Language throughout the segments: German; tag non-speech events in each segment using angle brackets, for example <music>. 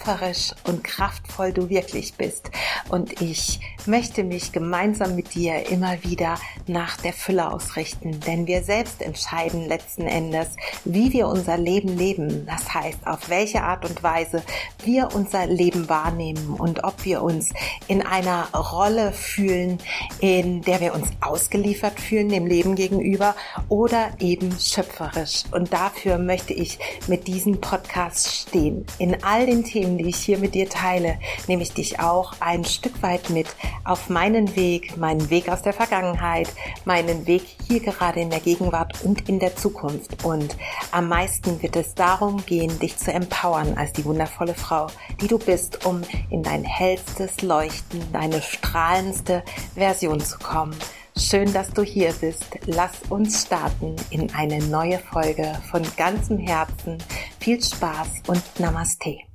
schöpferisch und kraftvoll du wirklich bist. Und ich möchte mich gemeinsam mit dir immer wieder nach der Fülle ausrichten, denn wir selbst entscheiden letzten Endes, wie wir unser Leben leben. Das heißt, auf welche Art und Weise wir unser Leben wahrnehmen und ob wir uns in einer Rolle fühlen, in der wir uns ausgeliefert fühlen dem Leben gegenüber oder eben schöpferisch. Und dafür möchte ich mit diesem Podcast stehen. In all den Themen, die ich hier mit dir teile, nehme ich dich auch ein Stück weit mit auf meinen Weg, meinen Weg aus der Vergangenheit, meinen Weg hier gerade in der Gegenwart und in der Zukunft. Und am meisten wird es darum gehen, dich zu empowern als die wundervolle Frau, die du bist, um in dein hellstes Leuchten, deine strahlendste Version zu kommen. Schön, dass du hier bist. Lass uns starten in eine neue Folge von ganzem Herzen. Viel Spaß und Namaste.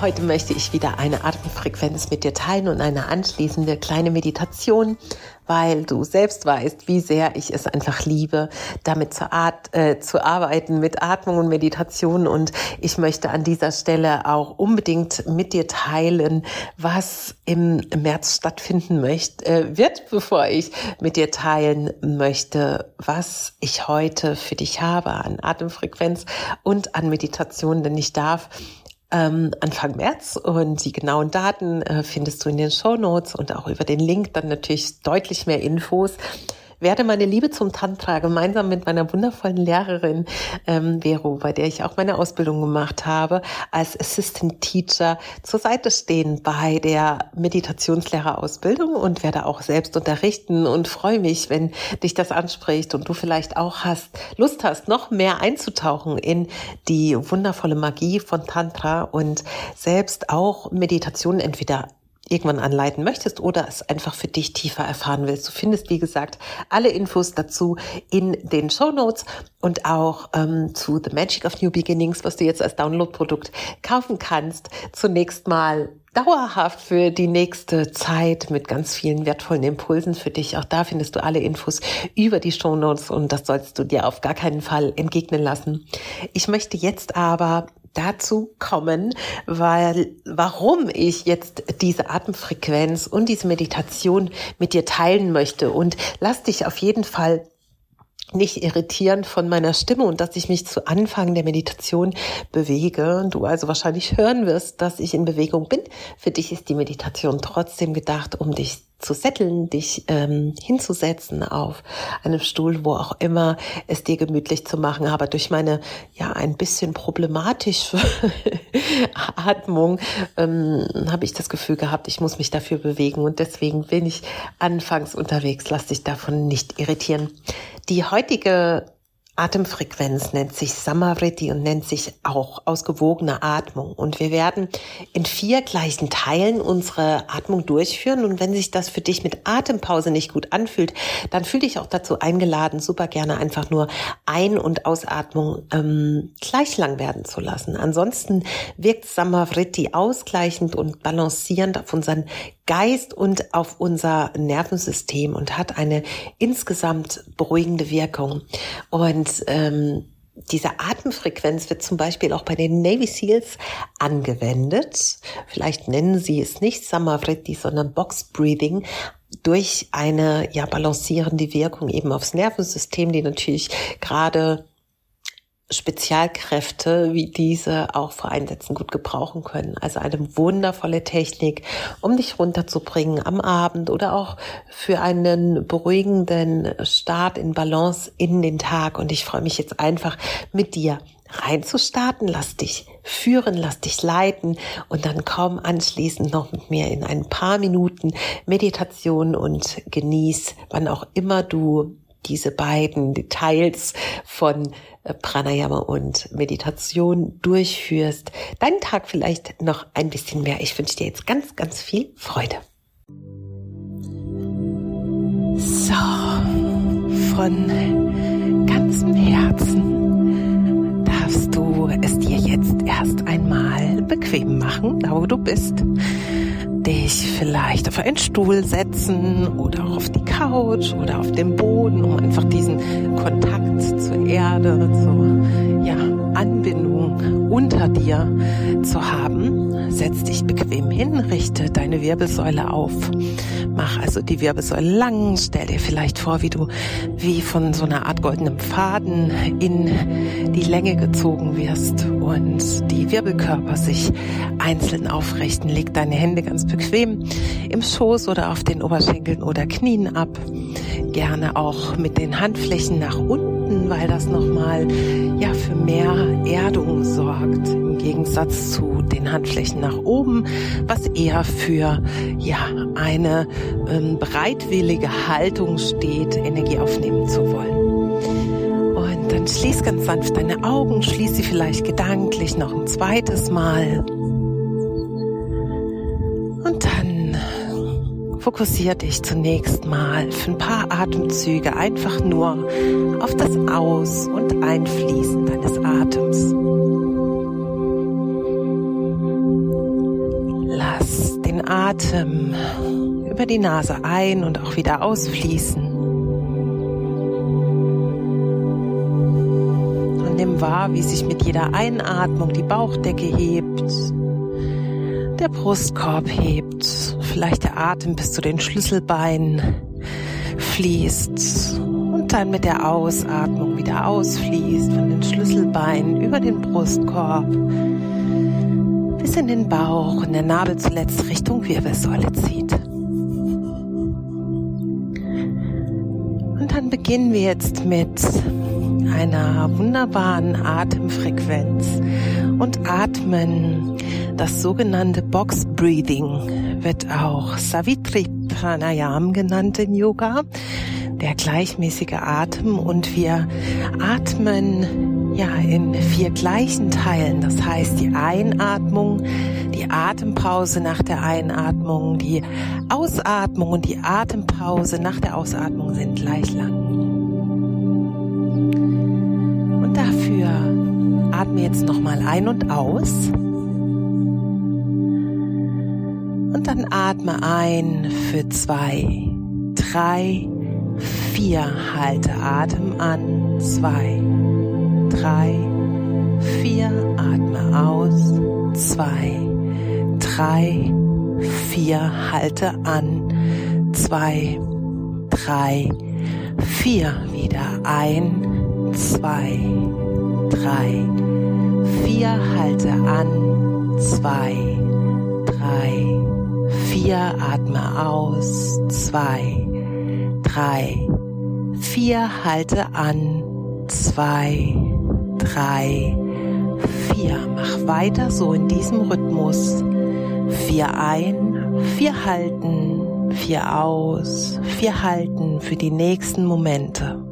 Heute möchte ich wieder eine Atemfrequenz mit dir teilen und eine anschließende kleine Meditation, weil du selbst weißt, wie sehr ich es einfach liebe, damit zu, At äh, zu arbeiten mit Atmung und Meditation. Und ich möchte an dieser Stelle auch unbedingt mit dir teilen, was im März stattfinden möchte, äh, wird, bevor ich mit dir teilen möchte, was ich heute für dich habe an Atemfrequenz und an Meditation, denn ich darf ähm, Anfang März. Und die genauen Daten äh, findest du in den Show Notes und auch über den Link dann natürlich deutlich mehr Infos werde meine Liebe zum Tantra gemeinsam mit meiner wundervollen Lehrerin ähm, Vero, bei der ich auch meine Ausbildung gemacht habe, als Assistant Teacher zur Seite stehen bei der Meditationslehrerausbildung und werde auch selbst unterrichten und freue mich, wenn dich das anspricht und du vielleicht auch hast, Lust hast, noch mehr einzutauchen in die wundervolle Magie von Tantra und selbst auch Meditation entweder irgendwann anleiten möchtest oder es einfach für dich tiefer erfahren willst. Du findest, wie gesagt, alle Infos dazu in den Show Notes und auch ähm, zu The Magic of New Beginnings, was du jetzt als Download-Produkt kaufen kannst. Zunächst mal dauerhaft für die nächste Zeit mit ganz vielen wertvollen Impulsen für dich. Auch da findest du alle Infos über die Show Notes und das sollst du dir auf gar keinen Fall entgegnen lassen. Ich möchte jetzt aber dazu kommen, weil warum ich jetzt diese Atemfrequenz und diese Meditation mit dir teilen möchte und lass dich auf jeden Fall nicht irritieren von meiner Stimme und dass ich mich zu Anfang der Meditation bewege. Du also wahrscheinlich hören wirst, dass ich in Bewegung bin. Für dich ist die Meditation trotzdem gedacht, um dich zu setteln, dich ähm, hinzusetzen auf einem Stuhl, wo auch immer es dir gemütlich zu machen. Aber durch meine ja ein bisschen problematische <laughs> Atmung ähm, habe ich das Gefühl gehabt, ich muss mich dafür bewegen und deswegen bin ich anfangs unterwegs. Lass dich davon nicht irritieren. Die heutige Atemfrequenz nennt sich Samariti und nennt sich auch ausgewogene Atmung. Und wir werden in vier gleichen Teilen unsere Atmung durchführen. Und wenn sich das für dich mit Atempause nicht gut anfühlt, dann fühl dich auch dazu eingeladen, super gerne einfach nur Ein- und Ausatmung ähm, gleich lang werden zu lassen. Ansonsten wirkt Samariti ausgleichend und balancierend auf unseren Geist und auf unser Nervensystem und hat eine insgesamt beruhigende Wirkung. Und ähm, diese Atemfrequenz wird zum Beispiel auch bei den Navy Seals angewendet. Vielleicht nennen sie es nicht Samavriti, sondern Box Breathing durch eine ja balancierende Wirkung eben aufs Nervensystem, die natürlich gerade Spezialkräfte wie diese auch vor Einsätzen gut gebrauchen können. Also eine wundervolle Technik, um dich runterzubringen am Abend oder auch für einen beruhigenden Start in Balance in den Tag. Und ich freue mich jetzt einfach mit dir reinzustarten. Lass dich führen, lass dich leiten und dann komm anschließend noch mit mir in ein paar Minuten Meditation und genieß, wann auch immer du diese beiden Details von äh, Pranayama und Meditation durchführst, deinen Tag vielleicht noch ein bisschen mehr. Ich wünsche dir jetzt ganz, ganz viel Freude. So, von ganzem Herzen darfst du es dir jetzt erst einmal bequem machen, da wo du bist dich vielleicht auf einen Stuhl setzen oder auf die Couch oder auf den Boden, um einfach diesen Kontakt zur Erde, zur ja, Anbindung unter dir zu haben. Setz dich bequem hin, richte deine Wirbelsäule auf. Mach also die Wirbelsäule lang. Stell dir vielleicht vor, wie du wie von so einer Art goldenem Faden in die Länge gezogen wirst und die Wirbelkörper sich einzeln aufrichten. Leg deine Hände ganz bequem im Schoß oder auf den Oberschenkeln oder Knien ab. Gerne auch mit den Handflächen nach unten, weil das nochmal ja für mehr Erdung sorgt im Gegensatz zu den Handflächen nach oben, was eher für ja eine ähm, bereitwillige Haltung steht, Energie aufnehmen zu wollen. Und dann schließ ganz sanft deine Augen, schließ sie vielleicht gedanklich noch ein zweites Mal. Fokussiere dich zunächst mal für ein paar Atemzüge einfach nur auf das Aus- und Einfließen deines Atems. Atem über die Nase ein und auch wieder ausfließen. Und nimm wahr, wie sich mit jeder Einatmung die Bauchdecke hebt, der Brustkorb hebt, vielleicht der Atem bis zu den Schlüsselbeinen fließt und dann mit der Ausatmung wieder ausfließt von den Schlüsselbeinen über den Brustkorb bis in den Bauch und der Nabel zuletzt Richtung Wirbelsäule zieht. Und dann beginnen wir jetzt mit einer wunderbaren Atemfrequenz und atmen das sogenannte Box Breathing wird auch Savitri Pranayam genannt im Yoga, der gleichmäßige Atem und wir atmen ja, in vier gleichen Teilen. Das heißt, die Einatmung, die Atempause nach der Einatmung, die Ausatmung und die Atempause nach der Ausatmung sind gleich lang. Atme jetzt nochmal ein und aus. Und dann atme ein für zwei, drei, vier. Halte Atem an. Zwei, drei, vier, atme aus, zwei, drei, vier, halte an, zwei, drei, vier, wieder ein, zwei, drei, vier, halte an, zwei, drei, vier, atme aus, zwei, drei, vier, halte an, zwei, drei, vier. Mach weiter so in diesem Rhythmus. Vier ein, vier halten, vier aus, vier halten für die nächsten Momente.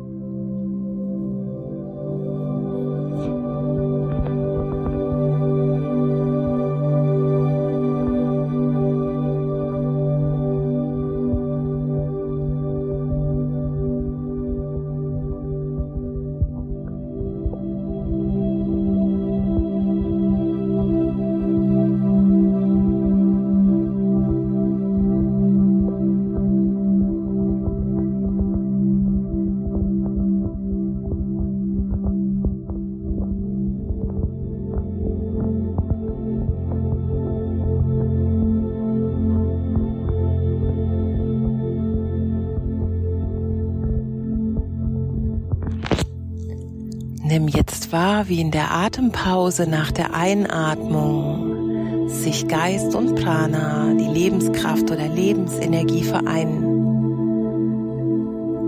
Nimm jetzt wahr, wie in der Atempause nach der Einatmung sich Geist und Prana, die Lebenskraft oder Lebensenergie vereinen.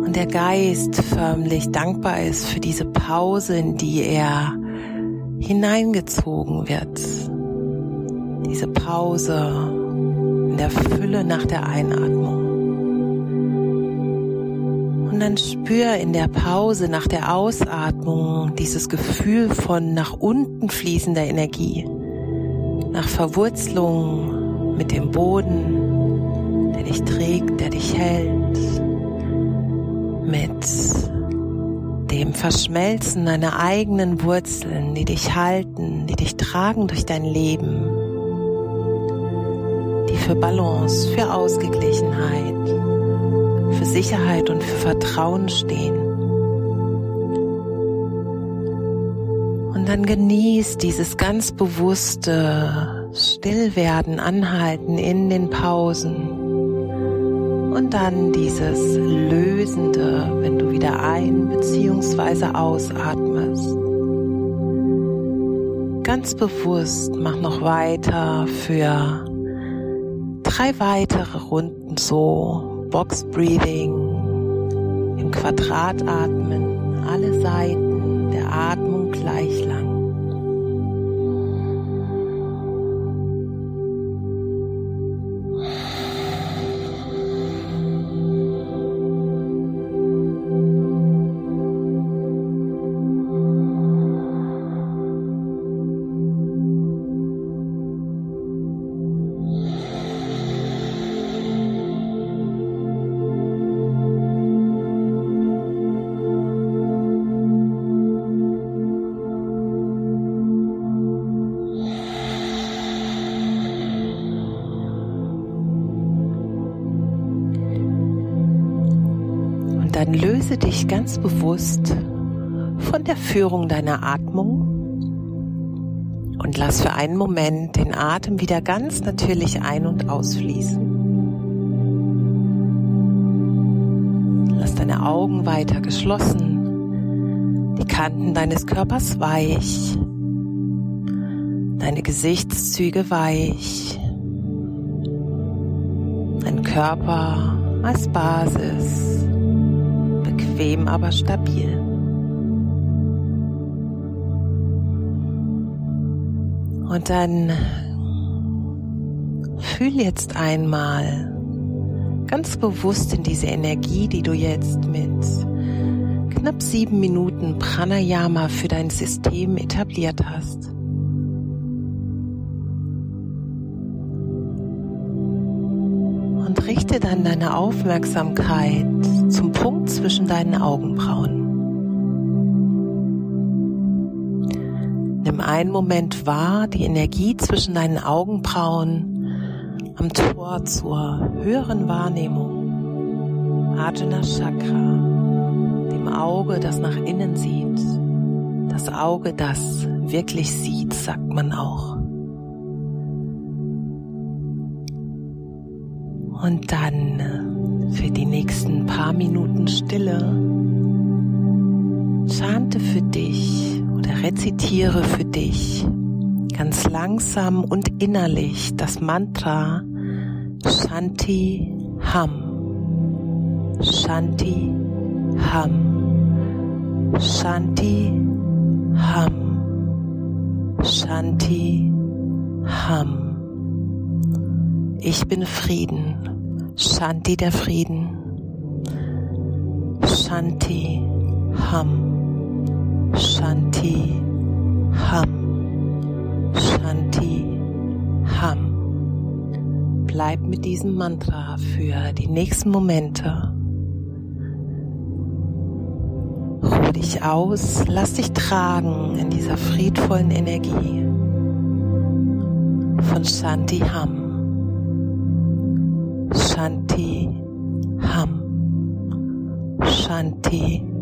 Und der Geist förmlich dankbar ist für diese Pause, in die er hineingezogen wird. Diese Pause in der Fülle nach der Einatmung. Dann spür in der Pause nach der Ausatmung dieses Gefühl von nach unten fließender Energie, nach Verwurzelung mit dem Boden, der dich trägt, der dich hält, mit dem Verschmelzen deiner eigenen Wurzeln, die dich halten, die dich tragen durch dein Leben, die für Balance, für Ausgeglichenheit, für Sicherheit und für Vertrauen stehen. Und dann genieß dieses ganz bewusste Stillwerden, Anhalten in den Pausen. Und dann dieses Lösende, wenn du wieder ein- bzw. ausatmest. Ganz bewusst mach noch weiter für drei weitere Runden so Box Breathing, im Quadrat atmen, alle Seiten der Atmung gleich lang. Dann löse dich ganz bewusst von der Führung deiner Atmung und lass für einen Moment den Atem wieder ganz natürlich ein- und ausfließen. Lass deine Augen weiter geschlossen, die Kanten deines Körpers weich, deine Gesichtszüge weich, dein Körper als Basis bequem, aber stabil. Und dann fühl jetzt einmal ganz bewusst in diese Energie, die du jetzt mit knapp sieben Minuten Pranayama für dein System etabliert hast. Und richte dann deine Aufmerksamkeit Punkt zwischen deinen Augenbrauen. Nimm einen Moment wahr, die Energie zwischen deinen Augenbrauen am Tor zur höheren Wahrnehmung. Ajna Chakra, dem Auge, das nach innen sieht. Das Auge, das wirklich sieht, sagt man auch. Und dann für die nächsten paar Minuten Stille chante für dich oder rezitiere für dich ganz langsam und innerlich das Mantra Shanti Ham. Shanti Ham. Shanti Ham. Shanti Ham. Ich bin Frieden. Shanti der Frieden. Shanti Ham. Shanti Ham. Shanti Ham. Bleib mit diesem Mantra für die nächsten Momente. Ruhe dich aus, lass dich tragen in dieser friedvollen Energie von Shanti Ham. Shanti Ham. Shanti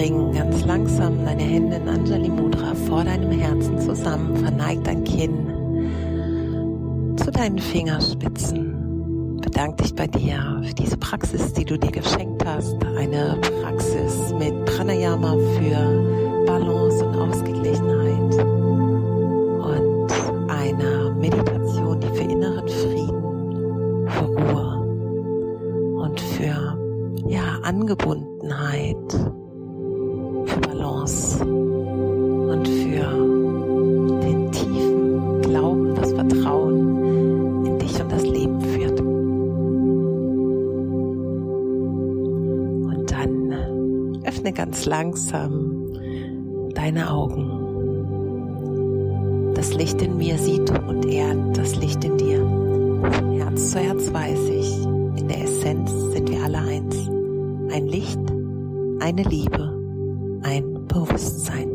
Bring ganz langsam deine Hände in Anjali Mudra vor deinem Herzen zusammen, verneig dein Kinn zu deinen Fingerspitzen. Bedank dich bei dir für diese Praxis, die du dir geschenkt hast. Eine Praxis mit Pranayama für Balance und Ausgeglichenheit. Und einer Meditation, die für inneren Frieden, für Ruhe und für ja, Angebundenheit dann öffne ganz langsam deine Augen. Das Licht in mir sieht und ehrt das Licht in dir. Von Herz zu Herz weiß ich, in der Essenz sind wir alle eins. Ein Licht, eine Liebe ein Bewusstsein.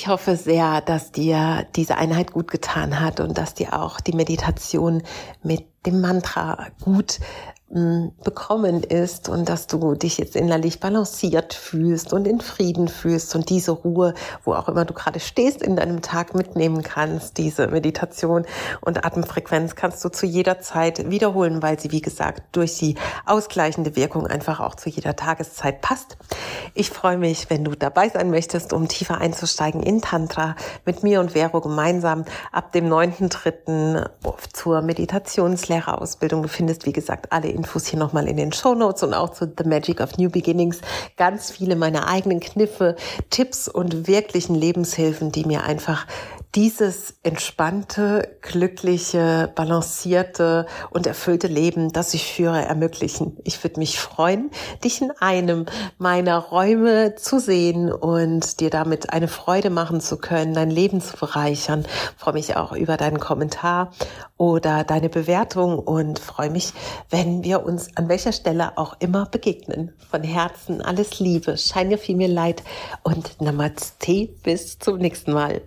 Ich hoffe sehr, dass dir diese Einheit gut getan hat und dass dir auch die Meditation mit dem Mantra gut bekommen ist und dass du dich jetzt innerlich balanciert fühlst und in Frieden fühlst und diese Ruhe, wo auch immer du gerade stehst, in deinem Tag mitnehmen kannst. Diese Meditation und Atemfrequenz kannst du zu jeder Zeit wiederholen, weil sie, wie gesagt, durch die ausgleichende Wirkung einfach auch zu jeder Tageszeit passt. Ich freue mich, wenn du dabei sein möchtest, um tiefer einzusteigen in Tantra mit mir und Vero gemeinsam ab dem 9.3. zur Meditationslehrerausbildung. Du findest, wie gesagt, alle Infos hier nochmal in den Show Notes und auch zu The Magic of New Beginnings. Ganz viele meiner eigenen Kniffe, Tipps und wirklichen Lebenshilfen, die mir einfach dieses entspannte, glückliche, balancierte und erfüllte Leben, das ich führe, ermöglichen. Ich würde mich freuen, dich in einem meiner Räume zu sehen und dir damit eine Freude machen zu können, dein Leben zu bereichern. Ich freue mich auch über deinen Kommentar oder deine Bewertung und freue mich, wenn wir uns an welcher Stelle auch immer begegnen. Von Herzen alles Liebe, scheine viel mir leid und Namaste, bis zum nächsten Mal.